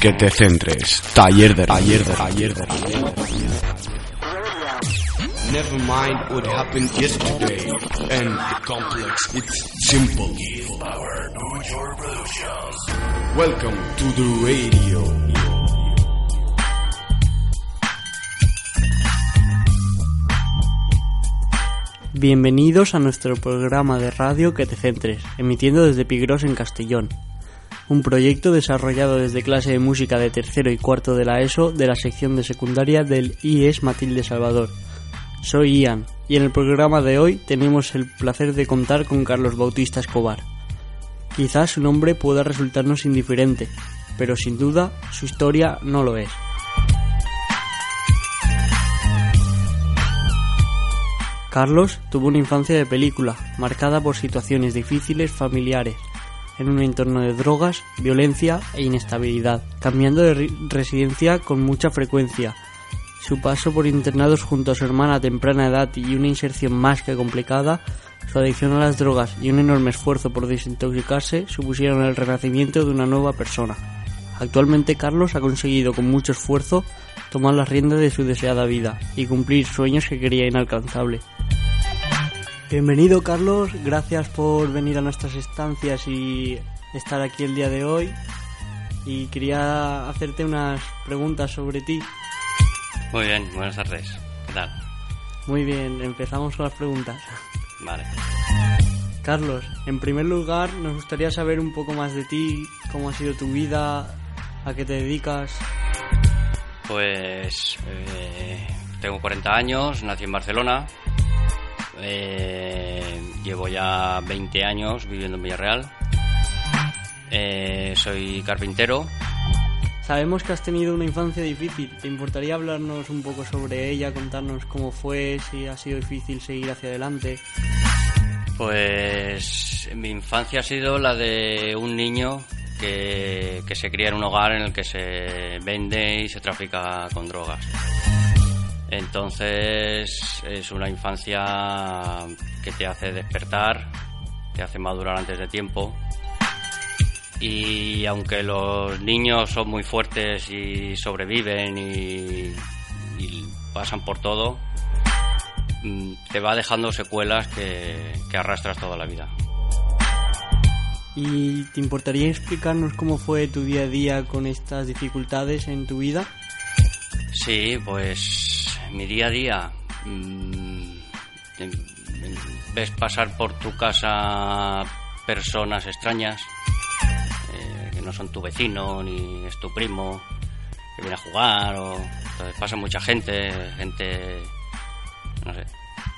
Que te centres. Taller de taller de taller de Never mind what happened yesterday. And the complex, it's simple. Welcome to the radio. Bienvenidos a nuestro programa de radio Que te centres, emitiendo desde Pigros en Castellón. Un proyecto desarrollado desde clase de música de tercero y cuarto de la ESO de la sección de secundaria del IES Matilde Salvador. Soy Ian y en el programa de hoy tenemos el placer de contar con Carlos Bautista Escobar. Quizás su nombre pueda resultarnos indiferente, pero sin duda su historia no lo es. Carlos tuvo una infancia de película, marcada por situaciones difíciles familiares, en un entorno de drogas, violencia e inestabilidad, cambiando de residencia con mucha frecuencia. Su paso por internados junto a su hermana a temprana edad y una inserción más que complicada, su adicción a las drogas y un enorme esfuerzo por desintoxicarse supusieron el renacimiento de una nueva persona. Actualmente Carlos ha conseguido con mucho esfuerzo tomar las riendas de su deseada vida y cumplir sueños que quería inalcanzables. Bienvenido Carlos, gracias por venir a nuestras estancias y estar aquí el día de hoy. Y quería hacerte unas preguntas sobre ti. Muy bien, buenas tardes. ¿Qué tal? Muy bien, empezamos con las preguntas. Vale. Carlos, en primer lugar nos gustaría saber un poco más de ti, cómo ha sido tu vida, a qué te dedicas. Pues eh, tengo 40 años, nací en Barcelona, eh, llevo ya 20 años viviendo en Villarreal. Eh, soy carpintero. Sabemos que has tenido una infancia difícil. ¿Te importaría hablarnos un poco sobre ella, contarnos cómo fue, si ha sido difícil seguir hacia adelante? Pues mi infancia ha sido la de un niño que, se cría en un hogar en el que se vende y se trafica con drogas. Entonces es una infancia que te hace despertar, te hace madurar antes de tiempo. Y aunque los niños son muy fuertes y sobreviven y, pasan por todo, mm, te va dejando secuelas que, que arrastras toda la vida. ¿Y te importaría explicarnos cómo fue tu día a día con estas dificultades en tu vida? Sí, pues mi día a día mm, ves pasar por tu casa personas extrañas eh, que no son tu vecino ni es tu primo que viene a jugar o entonces pasa mucha gente gente no sé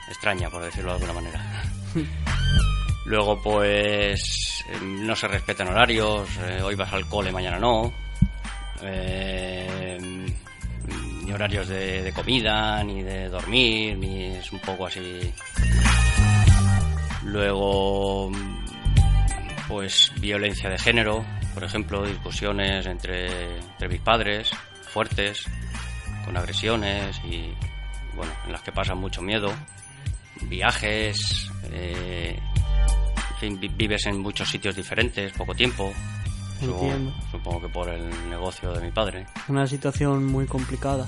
extraña por decirlo de alguna manera luego pues no se respetan horarios eh, hoy vas al cole mañana no eh, ni horarios de, comida, ni de dormir, ni es un poco así. Luego, pues violencia de género, por ejemplo, discusiones entre, entre mis padres, fuertes, con agresiones y, bueno, en las que pasa mucho miedo. Viajes, eh, en fin, vives en muchos sitios diferentes, poco tiempo. Supongo, que por el negocio de mi padre. Una situación muy complicada.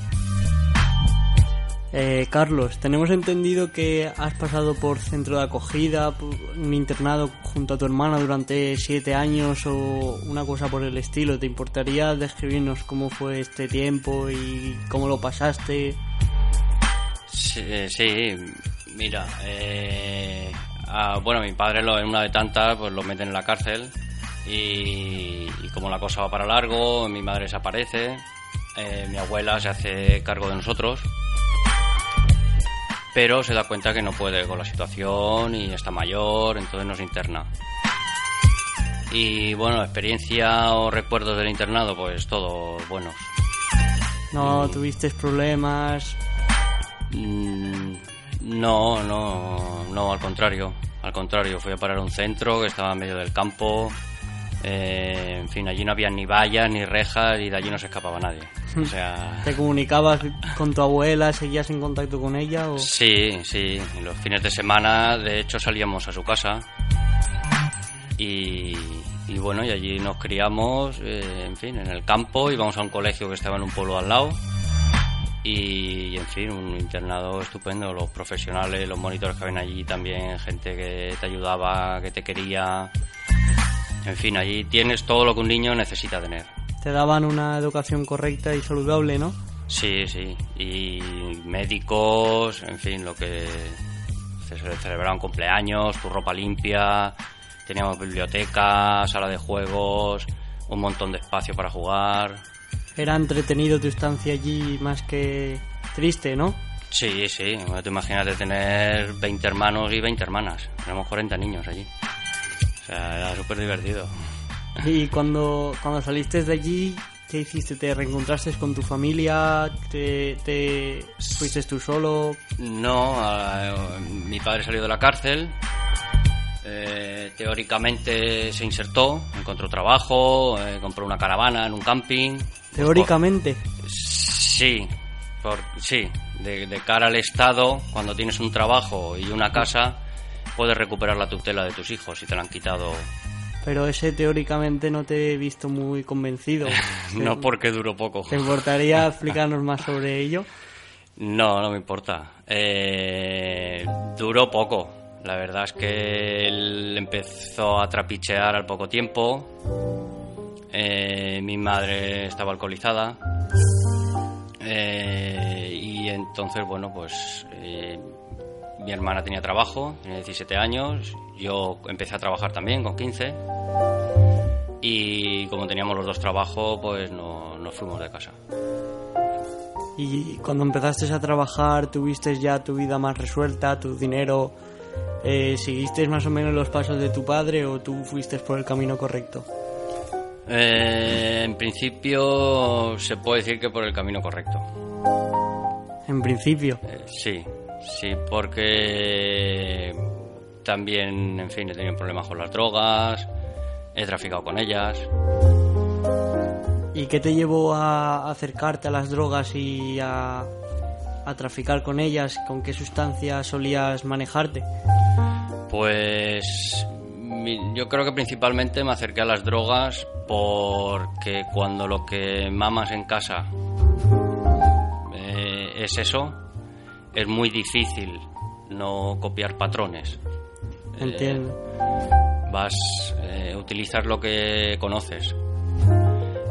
Eh, Carlos, tenemos entendido que has pasado por centro de acogida, un internado junto a tu hermana durante siete años o una cosa por el estilo. ¿Te importaría describirnos cómo fue este tiempo y cómo lo pasaste? Sí, mira, eh, bueno, mi padre lo, en una de tantas pues lo meten en la cárcel y, como la cosa va para largo, mi madre desaparece. eh, mi abuela se hace cargo de nosotros, pero se da cuenta que no puede con la situación y está mayor, entonces nos interna. Y bueno, experiencia o recuerdos del internado, pues todos buenos. ¿No tuviste problemas? Mm, no, no, no, al contrario. Al contrario, fui a parar a un centro que estaba en medio del campo. Eh, en fin, allí no había ni vallas ni rejas y de allí no se escapaba nadie. O sea, ¿Te comunicabas con tu abuela? ¿Seguías en contacto con ella? O... sí, sí. Los fines de semana, de hecho, salíamos a su casa. Y, y bueno, y allí nos criamos, eh, en fin, en el campo. Íbamos a un colegio que estaba en un pueblo al lado. Y, en fin, un internado estupendo. Los profesionales, los monitores que habían allí también, gente que te ayudaba, que te quería. En fin, allí tienes todo lo que un niño necesita tener. Te daban una educación correcta y saludable, ¿no? Sí, sí. Y médicos, en fin, lo que se celebraban cumpleaños, tu ropa limpia, teníamos biblioteca, sala de juegos, un montón de espacio para jugar. Era entretenido tu estancia allí más que triste, ¿no? Sí, sí, bueno, te imaginas de tener 20 hermanos y 20 hermanas. Tenemos 40 niños allí. O sea, era súper divertido. Y cuando, cuando saliste de allí, ¿qué hiciste? ¿Te reencontraste con tu familia? ¿Te, te fuiste tú solo? No, mi padre salió de la cárcel. Eh, teóricamente se insertó, encontró trabajo, eh, compró una caravana en un camping. Teóricamente. Sí, por, sí. De, de cara al Estado, cuando tienes un trabajo y una casa, puedes recuperar la tutela de tus hijos si te la han quitado. Pero ese teóricamente no te he visto muy convencido. No porque duró poco. ¿Te importaría explicarnos más sobre ello? No, no me importa. Eh, duró poco. La verdad es que él empezó a trapichear al poco tiempo. Eh, mi madre estaba alcoholizada. Eh, y entonces, bueno, pues eh, mi hermana tenía trabajo, tenía 17 años. Yo empecé a trabajar también con 15. Y como teníamos los dos trabajos, pues no, nos fuimos de casa. Y cuando empezaste a trabajar, tuviste ya tu vida más resuelta, tu dinero. Eh, ¿Seguiste más o menos los pasos de tu padre o tú fuiste por el camino correcto? Eh, en principio se puede decir que por el camino correcto. En principio. Eh, sí, sí, porque también, en fin, he tenido problemas con las drogas, he traficado con ellas. ¿Y qué te llevó a acercarte a las drogas y a, a traficar con ellas? ¿Con qué sustancias solías manejarte? Pues yo creo que principalmente me acerqué a las drogas porque cuando lo que mamas en casa eh, es eso, es muy difícil no copiar patrones. Eh, Entiendo. vas eh, utilizar lo que conoces.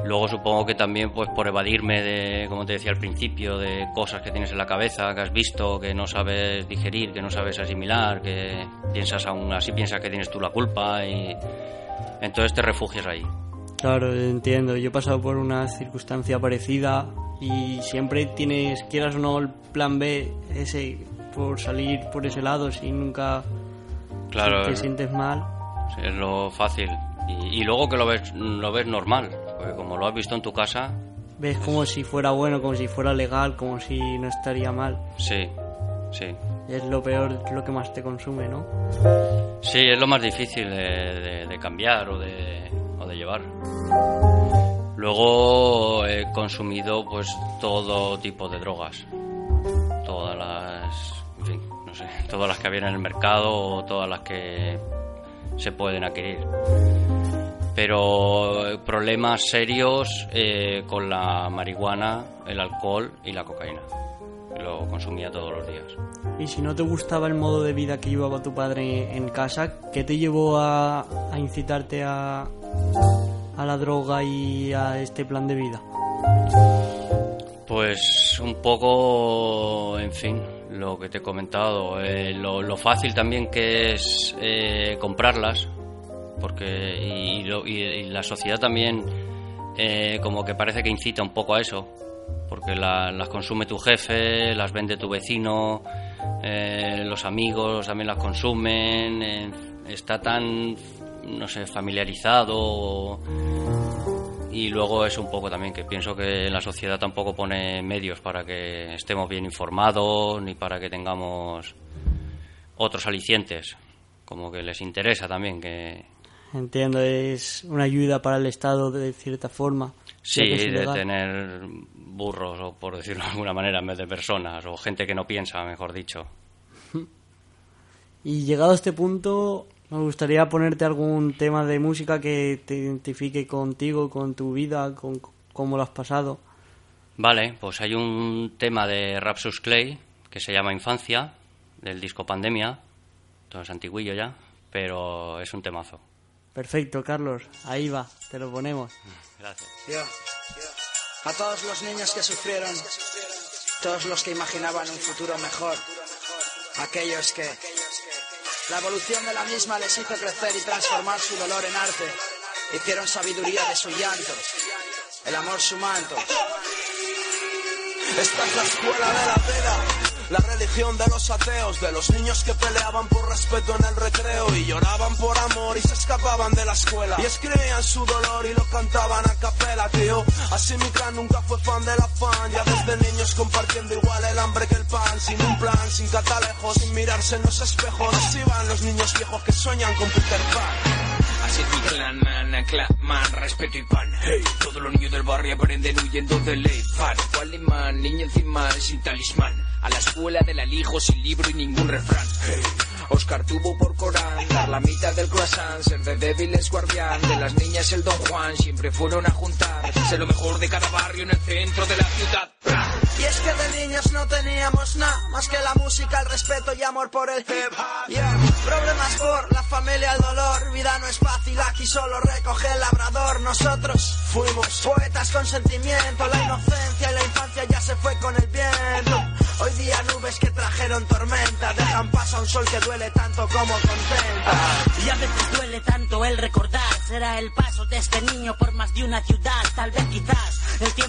Luego supongo que también pues por evadirme de, como te decía al principio, de cosas que tienes en la cabeza, que has visto, que no sabes digerir, que no sabes asimilar, que piensas aún así piensas que tienes tú la culpa y entonces te refugias ahí. Claro, entiendo. Yo he pasado por una circunstancia parecida y siempre tienes, quieras o no, el plan B, ese, por salir por ese lado, si nunca Claro, te es, sientes mal. es lo fácil. Y, y luego que lo ves, lo ves normal, porque como lo has visto en tu casa, Ves como si fuera bueno, como si fuera legal, como si no estaría mal. sí, sí. Es lo peor, lo que más te consume, ¿no? Sí, es lo más difícil de, de- de cambiar o de, o de llevar. Luego he consumido pues todo tipo de drogas. Todas las, en fin, no sé, todas las que había en el mercado o todas las que se pueden adquirir. Pero eh, problemas serios eh, con la marihuana, el alcohol y la cocaína. Lo consumía todos los días. Y si no te gustaba el modo de vida que llevaba tu padre en casa, ¿qué te llevó a, a incitarte a, a la droga y a este plan de vida? Pues un poco, en fin, lo que te he comentado, eh, lo, lo fácil también que es eh, comprarlas, porque y, lo- y- y la sociedad también eh, como que parece que incita un poco a eso, porque la- las consume tu jefe, las vende tu vecino, eh, los amigos también las consumen, está tan, no sé, familiarizado y luego es un poco también que pienso que la sociedad tampoco pone medios para que estemos bien informados ni para que tengamos otros alicientes, como que les interesa también que Entiendo, es una ayuda para el Estado de cierta forma. sí, es de tener burros o por decirlo de alguna manera en vez de personas o gente que no piensa, mejor dicho. Y llegado a este punto, me gustaría ponerte algún tema de música que te identifique contigo, con tu vida, con cómo lo has pasado. Vale, pues hay un tema de Rapsus Clay que se llama Infancia, del disco Pandemia, entonces antiguillo ya, pero es un temazo. Perfecto, Carlos, ahí va, te lo ponemos. Gracias. Yo, a todos los niños que sufrieron, todos los que imaginaban un futuro mejor, aquellos que la evolución de la misma les hizo crecer y transformar su dolor en arte, hicieron sabiduría de su llanto, el amor su manto. Esta es la escuela de la vida, la religión de los ateos, de los niños que peleaban por respeto en el recreo y lloraban por amor y se escapaban de la escuela y escribían su dolor y lo cantaban a capela, tío. Así mi clan nunca fue fan del afán, ya desde niños compartiendo igual el hambre que el pan, sin un plan, sin catalejos, sin mirarse en los espejos. Así van los niños viejos que sueñan con Peter Pan. Así es mi clan, man, aclaman, respeto y pan. Hey, todos los niños del barrio aprenden huyendo del ley fan. ¿Cuál imán? Niño encima sin talismán. A la escuela del alijo sin libro y ningún refrán. Oscar tuvo por Corán dar la mitad del croissant, ser de débiles guardián. De las niñas el Don Juan siempre fueron a juntar. Ser lo mejor de cada barrio en el centro de la ciudad. Y es que de niños no teníamos nada más que la música, el respeto y amor por el hip hop. Problemas por la familia, el dolor. Vida no es fácil, aquí solo recoge el labrador. Nosotros fuimos poetas con sentimiento. La inocencia y la infancia ya se fue con el viento. Hoy día nubes que trajeron tormenta dejan paso a un sol que duele tanto como contenta. Y a veces duele tanto el recordar. Será el paso de este niño por más de una ciudad. Tal vez quizás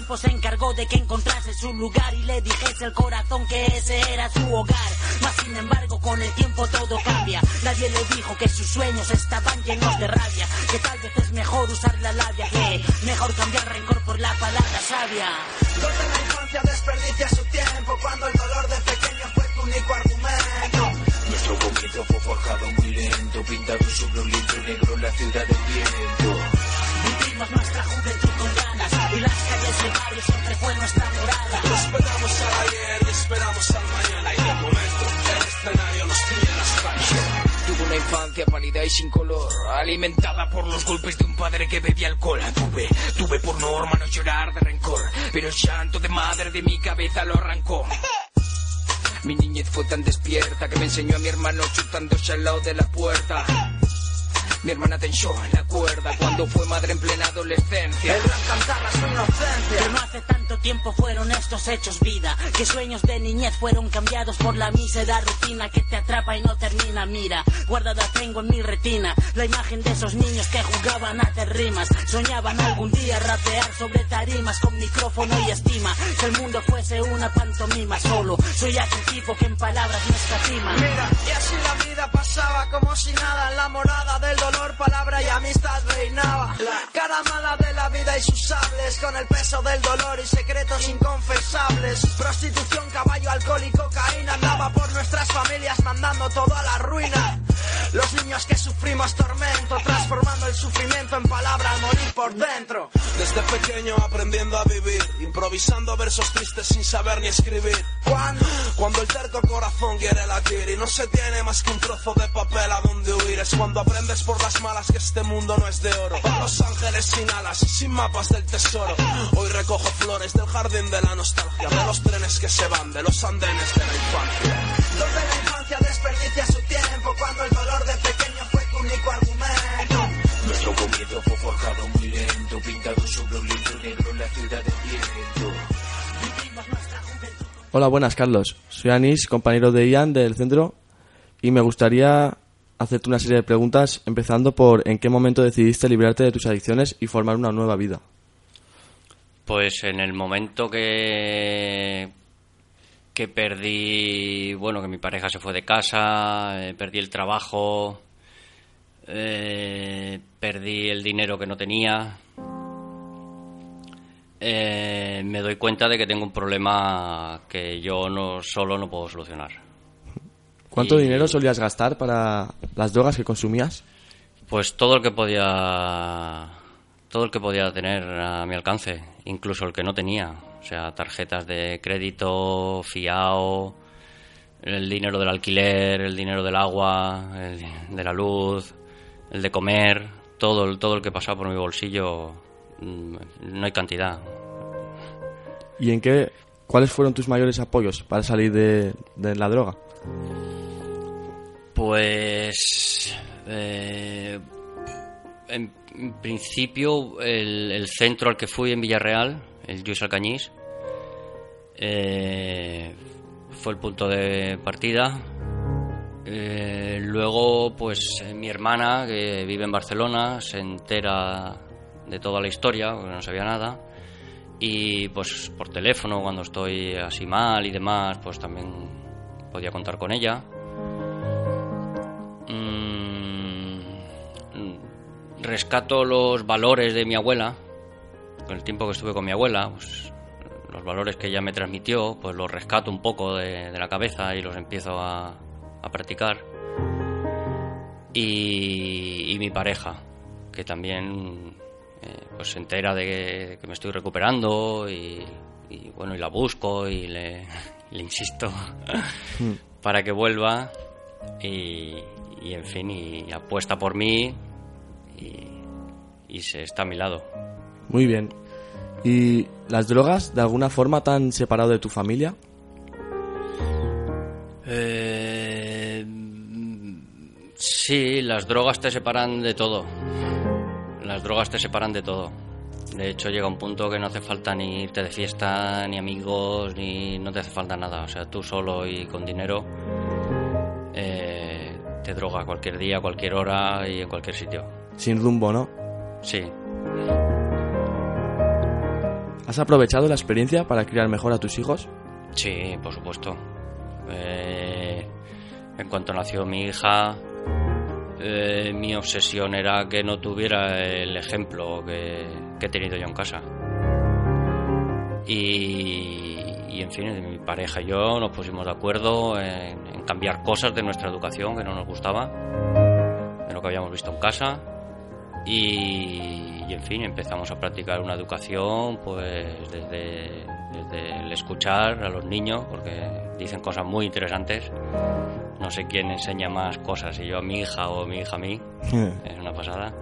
tiempo se encargó de que encontrase su lugar y le dijese el corazón que ese era su hogar. Mas sin embargo, con el tiempo todo cambia. Nadie le dijo que sus sueños estaban llenos de rabia. Que tal vez es mejor usar la labia. Que mejor cambiar rencor por la palabra sabia. Donde la infancia desperdicia su tiempo cuando el dolor de pequeño fue tu único argumento. Nuestro comienzo fue forjado muy lento, pintado sobre un lienzo negro en la ciudad del viento. Infancia pálida y sin color, alimentada por los golpes de un padre que bebía alcohol. Tuve, tuve por norma no llorar de rencor, pero el llanto de madre de mi cabeza lo arrancó. Mi niñez fue tan despierta que me enseñó a mi hermano chutándose al lado de la puerta. Mi hermana tensó la cuerda cuando fue madre en plena adolescencia. El gran cantar su inocencia. Pero no hace tanto tiempo fueron estos hechos vida Que sueños de niñez fueron cambiados por la mísera rutina Que te atrapa y no termina, mira Guardada tengo en mi retina La imagen de esos niños que jugaban a hacer rimas Soñaban algún día rapear sobre tarimas Con micrófono y estima Si el mundo fuese una pantomima solo Soy aquel tipo que en palabras no escatima Mira, y así la vida pasaba como si nada en la morada del dolor, palabra y amistad reinaba. Cara mala de la vida y sus sables, con el peso del dolor y secretos inconfesables. Prostitución, caballo, alcohol y cocaína andaba por nuestras familias mandando todo a la ruina. Los niños que sufrimos tormento, transformando el sufrimiento en palabra al morir por dentro. Desde pequeño aprendiendo a vivir, improvisando versos tristes sin saber ni escribir. Cuando Cuando el terco corazón quiere latir y no se tiene más que un trozo de papel a donde huir, es cuando aprendes por las malas que este mundo no es de oro. Los ángeles sin alas, sin mapas del tesoro. Hoy recojo flores del jardín de la nostalgia, de los trenes que se van, de los andenes de la infancia. donde la infancia desperdicia su tiempo, único argumento. Nuestro comienzo fue forjado muy lento, pintado sobre un lienzo negro en la ciudad del viento. Hola, buenas, Carlos. Soy Anis, compañero de Ian del centro, y me gustaría hacerte una serie de preguntas, empezando por en qué momento decidiste librarte de tus adicciones y formar una nueva vida. Pues en el momento que que perdí, bueno, que mi pareja se fue de casa, eh, perdí el trabajo, eh, perdí el dinero que no tenía, eh, me doy cuenta de que tengo un problema que yo no solo no puedo solucionar. ¿Cuánto Y- dinero solías gastar para las drogas que consumías? Pues todo el que podía todo el que podía tener a mi alcance, incluso el que no tenía, o sea, tarjetas de crédito, fiao, el dinero del alquiler, el dinero del agua, el de la luz, el de comer, todo todo el que pasaba por mi bolsillo, mm, no hay cantidad. ¿Y en qué, cuáles fueron tus mayores apoyos para salir de, de la droga? Pues eh, en, en principio el, el centro al que fui en Villarreal, el Lluís Alcañís, eh, fue el punto de partida. Eh, luego, pues eh, mi hermana, que vive en Barcelona, se entera de toda la historia, porque no sabía nada. Y pues por teléfono, cuando estoy así mal y demás, pues también podía contar con ella. Mm, rescato los valores de mi abuela, con el tiempo que estuve con mi abuela, pues, los valores que ella me transmitió, pues los rescato un poco de, de la cabeza y los empiezo a, a practicar. Y, y mi pareja, que también eh, pues se entera de que, que me estoy recuperando y, y, bueno, y la busco y le, le insisto para que vuelva y, y, en fin, y apuesta por mí y, y se está a mi lado. Muy bien. ¿Y las drogas de alguna forma te han separado de tu familia? Sí, las drogas te separan de todo. Las drogas te separan de todo. De hecho, llega un punto que no hace falta ni irte de fiesta, ni amigos, ni no te hace falta nada. O sea, tú solo y con dinero eh, te droga cualquier día, cualquier hora y en cualquier sitio. Sin rumbo, ¿no? Sí. ¿Has aprovechado la experiencia para criar mejor a tus hijos? Sí, por supuesto. Eh, en cuanto nació mi hija, eh, mi obsesión era que no tuviera el ejemplo que, he tenido yo en casa. Y, en fin, mi pareja y yo nos pusimos de acuerdo en, cambiar cosas de nuestra educación que no nos gustaba, de lo que habíamos visto en casa. Y, y, en fin, empezamos a practicar una educación pues desde, desde el escuchar a los niños, porque dicen cosas muy interesantes. No sé quién enseña más cosas, si yo a mi hija o mi hija a mí. es una pasada.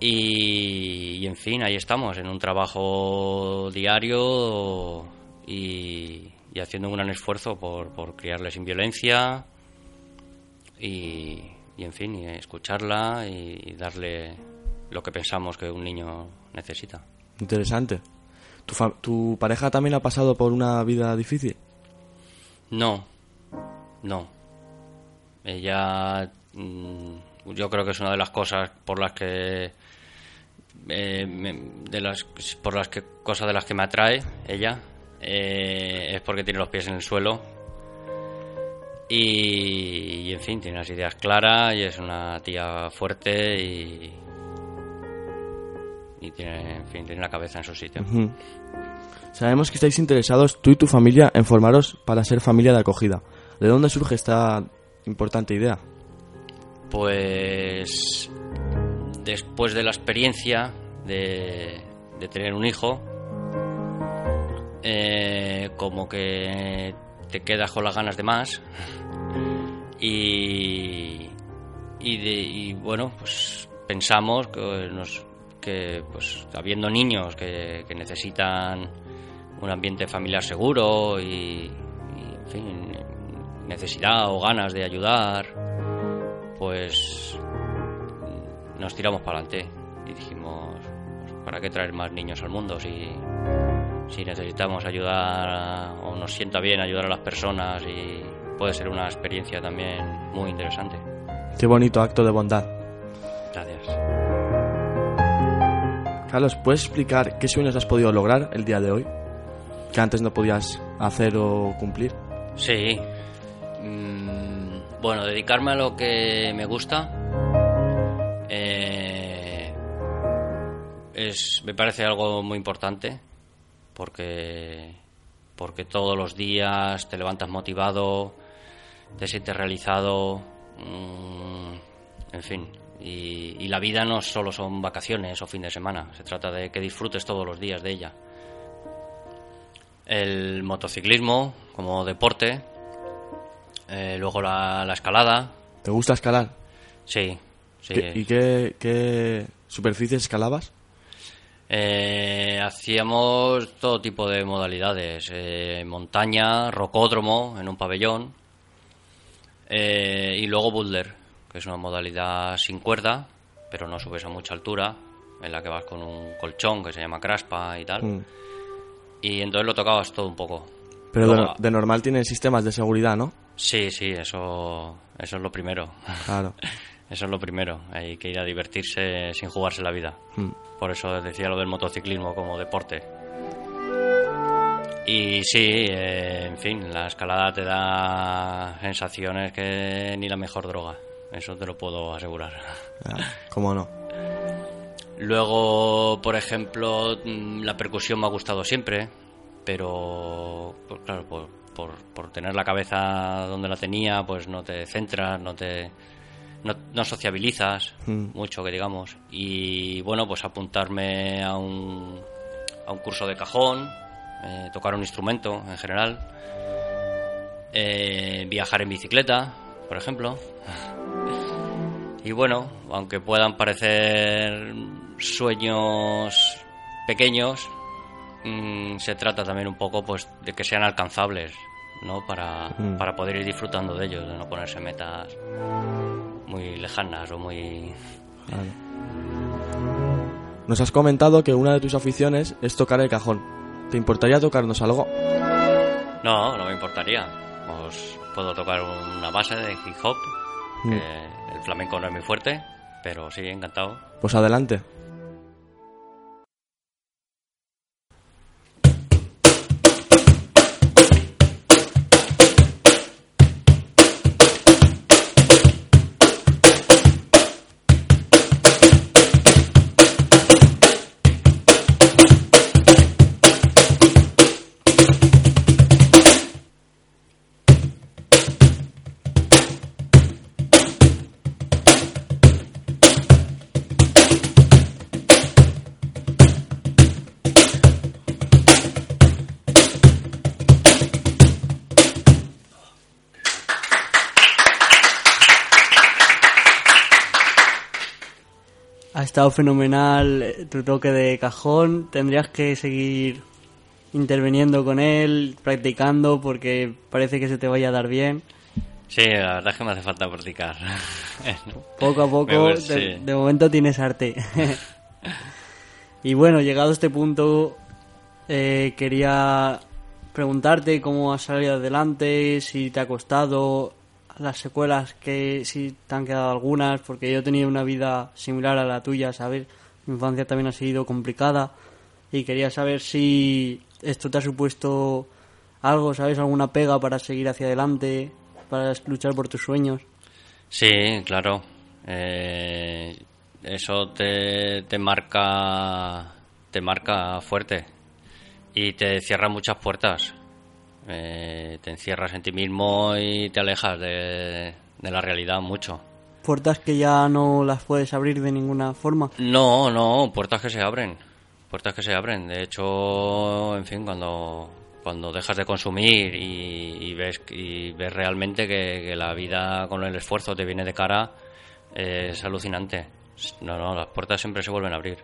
Y, y, en fin, ahí estamos, en un trabajo diario y, y haciendo un gran esfuerzo por, por criarle sin violencia y, y en fin, y escucharla y darle lo que pensamos que un niño necesita. Interesante. ¿Tu, ¿Tu, pareja también ha pasado por una vida difícil? No, no. Ella, mmm, yo creo que es una de las cosas por las que, eh, me, de las, por las que cosas de las que me atrae ella eh, es porque tiene los pies en el suelo y, en fin, tiene las ideas claras y es una tía fuerte y, y tiene, en fin, tiene la cabeza en su sitio. Sabemos que estáis interesados, tú y tu familia, en formaros para ser familia de acogida. ¿De dónde surge esta importante idea? Pues después de la experiencia de, tener un hijo, eh, como que te quedas con las ganas de más y, y, bueno, pues pensamos que, pues habiendo niños que, que, necesitan un ambiente familiar seguro y, y, en fin, necesidad o ganas de ayudar, pues nos tiramos para adelante y dijimos, ¿para qué traer más niños al mundo si, si necesitamos ayudar o nos sienta bien ayudar a las personas y puede ser una experiencia también muy interesante. Qué bonito acto de bondad. Gracias. Carlos, ¿puedes explicar qué sueños has podido lograr el día de hoy? Que antes no podías hacer o cumplir. Sí. Mm, bueno, dedicarme a lo que me gusta. eh, es, me parece algo muy importante. Porque, porque todos los días te levantas motivado, te sientes realizado. mm, en fin. Y, y la vida no solo son vacaciones o fin de semana. Se trata de que disfrutes todos los días de ella. El motociclismo como deporte. Eh, luego la, la escalada. ¿Te gusta escalar? Sí. sí. ¿Qué- ¿Y qué, qué superficies escalabas? Eh, hacíamos todo tipo de modalidades. eh, montaña, rocódromo en un pabellón. eh, y luego boulder, que es una modalidad sin cuerda, pero no subes a mucha altura, en la que vas con un colchón que se llama craspa y tal. Mm. Y entonces lo tocabas todo un poco. Pero Luego- de normal tienen sistemas de seguridad, ¿no? Sí, sí, eso, eso es lo primero. Claro. Eso es lo primero. Hay que ir a divertirse sin jugarse la vida. Mm. Por eso decía lo del motociclismo como deporte. Y sí, eh, en fin, la escalada te da sensaciones que ni la mejor droga. Eso te lo puedo asegurar. Ah, ¿Cómo no? Luego, por ejemplo, mm, la percusión me ha gustado siempre, pero, pues claro, por, por, por tener la cabeza donde la tenía, pues no te centras, no te no, no sociabilizas Mm. mucho, que digamos. Y bueno, pues apuntarme a un, a un curso de cajón, eh, tocar un instrumento en general, eh, viajar en bicicleta, por ejemplo. Y bueno, aunque puedan parecer sueños pequeños, mm, se trata también un poco pues de que sean alcanzables, ¿no? Para, Mm. para poder ir disfrutando de ellos, de no ponerse metas muy lejanas o muy... Nos has comentado que una de tus aficiones es tocar el cajón. ¿Te importaría tocarnos algo? No, no me importaría. Os puedo tocar una base de hip hop, Mm. que el flamenco no es muy fuerte, pero sí, encantado. Pues adelante. Ha estado fenomenal tu toque de cajón. Tendrías que seguir interviniendo con él, practicando, porque parece que se te vaya a dar bien. Sí, la verdad es que me hace falta practicar. Poco a poco, voy- de, sí. de momento tienes arte. y bueno, llegado a este punto, eh, quería preguntarte cómo has salido adelante, si te ha costado las secuelas, que si te han quedado algunas, porque yo he tenido una vida similar a la tuya, ¿sabes? Mi infancia también ha sido complicada y quería saber si esto te ha supuesto algo, ¿sabes? Alguna pega para seguir hacia adelante, para luchar por tus sueños. Sí, claro. Eh, eso te, te marca te marca fuerte y te cierra muchas puertas. Eh, te encierras en ti mismo y te alejas de, de la realidad mucho. puertas que ya no las puedes abrir de ninguna forma. No, no, puertas que se abren. Puertas que se abren. De hecho, en fin, cuando, cuando dejas de consumir y, y ves, y ves realmente que, que la vida con el esfuerzo te viene de cara, eh, es alucinante. No, no, las puertas siempre se vuelven a abrir.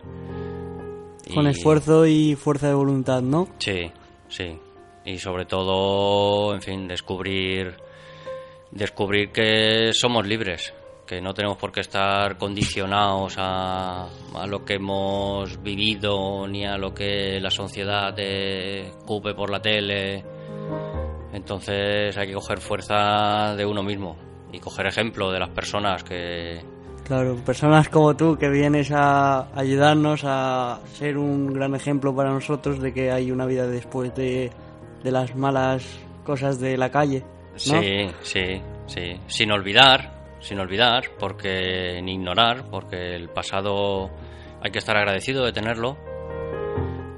Con Y- esfuerzo y fuerza de voluntad, ¿no? Sí, sí. Y sobre todo, en fin, descubrir descubrir que somos libres, que no tenemos por qué estar condicionados a, a lo que hemos vivido ni a lo que la sociedad cupe por la tele. Entonces hay que coger fuerza de uno mismo y coger ejemplo de las personas que, Claro, personas como tú que vienes a ayudarnos a ser un gran ejemplo para nosotros de que hay una vida después de, de las malas cosas de la calle. ¿no? Sí, sí, sí. Sin olvidar, sin olvidar, porque ni ignorar, porque el pasado hay que estar agradecido de tenerlo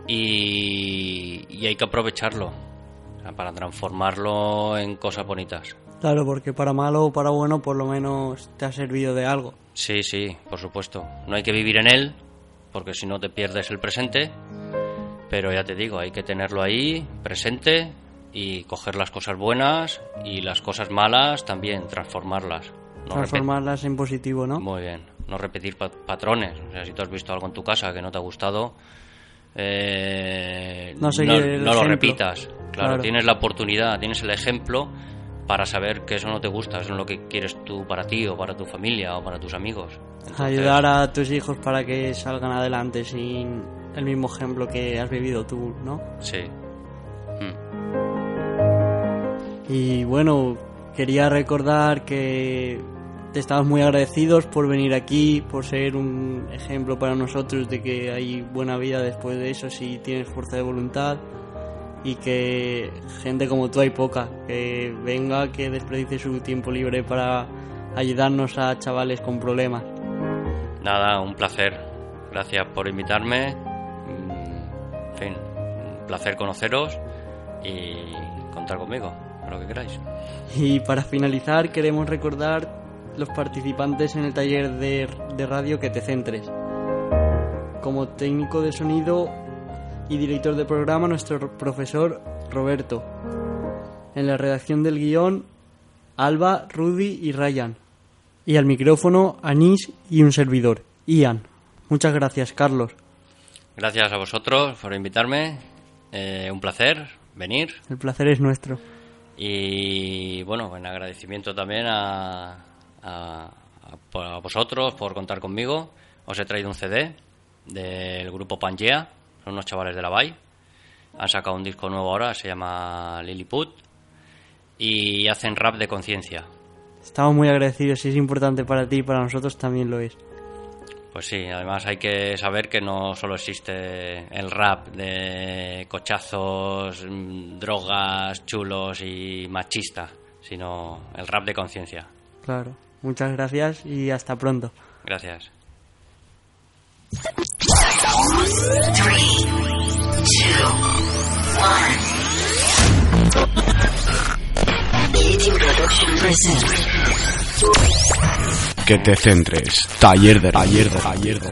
y, y hay que aprovecharlo para transformarlo en cosas bonitas. Claro, porque para malo o para bueno por lo menos te ha servido de algo. Sí, sí, por supuesto. No hay que vivir en él, porque si no te pierdes el presente. Pero ya te digo, hay que tenerlo ahí, presente, y coger las cosas buenas y las cosas malas también, transformarlas. No Transformarlas en positivo, ¿no? Muy bien. No repetir pa- patrones. O sea, si tú has visto algo en tu casa que no te ha gustado, eh, No el no lo repitas. Claro, Claro. tienes la oportunidad, tienes el ejemplo para saber que eso no te gusta, eso no es lo que quieres tú para ti o para tu familia o para tus amigos. Entonces, Ayudar a tus hijos para que salgan adelante sin el mismo ejemplo que has vivido tú, ¿no? Sí. Mm. Y bueno, quería recordar que te estamos muy agradecidos por venir aquí, por ser un ejemplo para nosotros de que hay buena vida después de eso si tienes fuerza de voluntad y que gente como tú hay poca, que venga, que desperdicie su tiempo libre para ayudarnos a chavales con problemas. Nada, un placer. Gracias por invitarme. Placer conoceros y contar conmigo, lo que queráis. Y para finalizar queremos recordar los participantes en el taller de, de radio que te centres. Como técnico de sonido y director de programa nuestro profesor Roberto. En la redacción del guion Alba, Rudy y Ryan. Y al micrófono Anís y un servidor, Ian. Muchas gracias, Carlos. Gracias a vosotros por invitarme. Eh, un placer venir. El placer es nuestro. Y bueno, en agradecimiento también a, a, a- a vosotros por contar conmigo. Os he traído un CD del grupo Pangea, son unos chavales de la Bay. Han sacado un disco nuevo ahora, se llama Lilliput. Y hacen rap de conciencia. Estamos muy agradecidos. Si es importante para ti y para nosotros también lo es. Pues sí, además hay que saber que no solo existe el rap de cochazos, mm, drogas, chulos y machista, sino el rap de conciencia. Claro. Muchas gracias y hasta pronto. Gracias. Que te centres. Taller de taller de taller de